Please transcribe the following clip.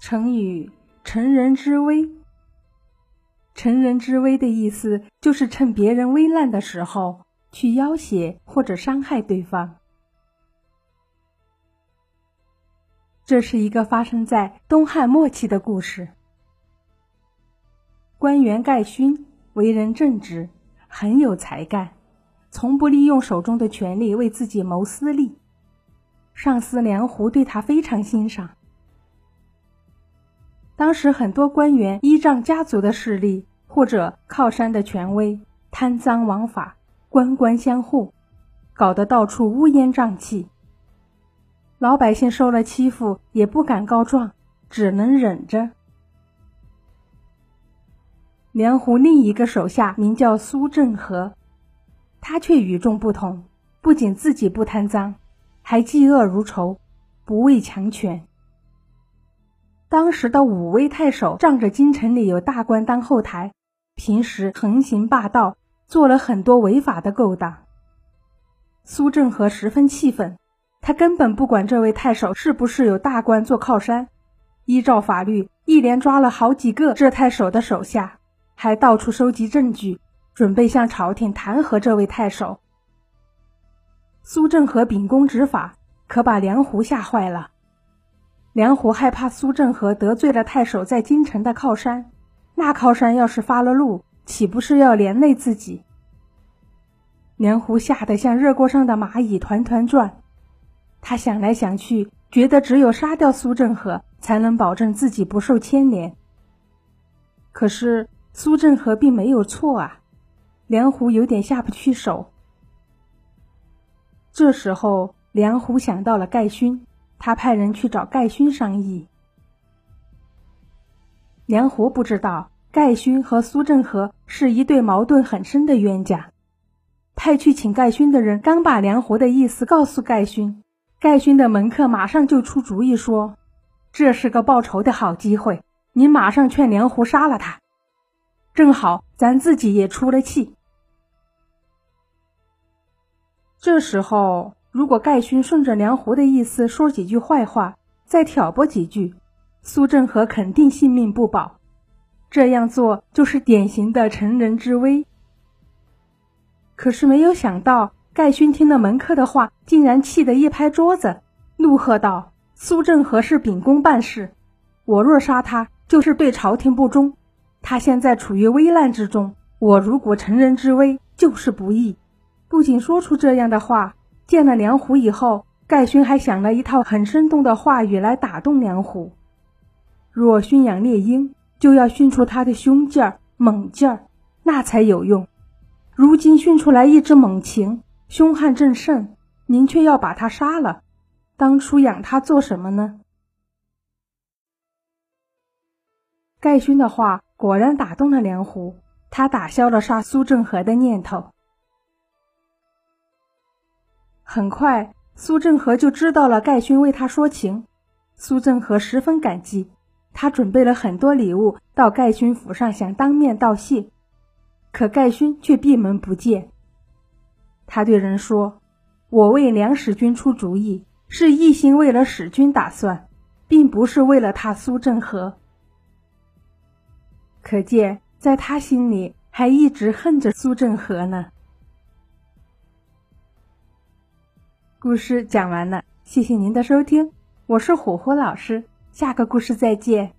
成语“乘人之危”。乘人之危的意思就是趁别人危难的时候去要挟或者伤害对方。这是一个发生在东汉末期的故事。官员盖勋为人正直，很有才干，从不利用手中的权力为自己谋私利。上司梁胡对他非常欣赏。当时很多官员依仗家族的势力或者靠山的权威，贪赃枉法，官官相护，搞得到处乌烟瘴气。老百姓受了欺负也不敢告状，只能忍着。梁胡另一个手下名叫苏正和，他却与众不同，不仅自己不贪赃，还嫉恶如仇，不畏强权。当时的武威太守仗着京城里有大官当后台，平时横行霸道，做了很多违法的勾当。苏正和十分气愤，他根本不管这位太守是不是有大官做靠山，依照法律，一连抓了好几个这太守的手下，还到处收集证据，准备向朝廷弹劾这位太守。苏正和秉公执法，可把梁胡吓坏了。梁胡害怕苏正和得罪了太守在京城的靠山，那靠山要是发了怒，岂不是要连累自己？梁胡吓得像热锅上的蚂蚁，团团转。他想来想去，觉得只有杀掉苏正和，才能保证自己不受牵连。可是苏正和并没有错啊，梁胡有点下不去手。这时候，梁胡想到了盖勋。他派人去找盖勋商议。梁胡不知道盖勋和苏正和是一对矛盾很深的冤家。派去请盖勋的人刚把梁胡的意思告诉盖勋，盖勋的门客马上就出主意说：“这是个报仇的好机会，你马上劝梁胡杀了他，正好咱自己也出了气。”这时候。如果盖勋顺着梁胡的意思说几句坏话，再挑拨几句，苏正和肯定性命不保。这样做就是典型的乘人之危。可是没有想到，盖勋听了门客的话，竟然气得一拍桌子，怒喝道：“苏正和是秉公办事，我若杀他，就是对朝廷不忠。他现在处于危难之中，我如果乘人之危，就是不义。”不仅说出这样的话。见了梁虎以后，盖勋还想了一套很生动的话语来打动梁虎。若驯养猎鹰，就要训出它的凶劲儿、猛劲儿，那才有用。如今训出来一只猛禽，凶悍正盛，您却要把它杀了，当初养它做什么呢？盖勋的话果然打动了梁虎，他打消了杀苏正和的念头。很快，苏正和就知道了盖勋为他说情。苏正和十分感激，他准备了很多礼物到盖勋府上，想当面道谢。可盖勋却闭门不见。他对人说：“我为梁使君出主意，是一心为了使君打算，并不是为了他苏正和。”可见，在他心里还一直恨着苏正和呢。故事讲完了，谢谢您的收听，我是火火老师，下个故事再见。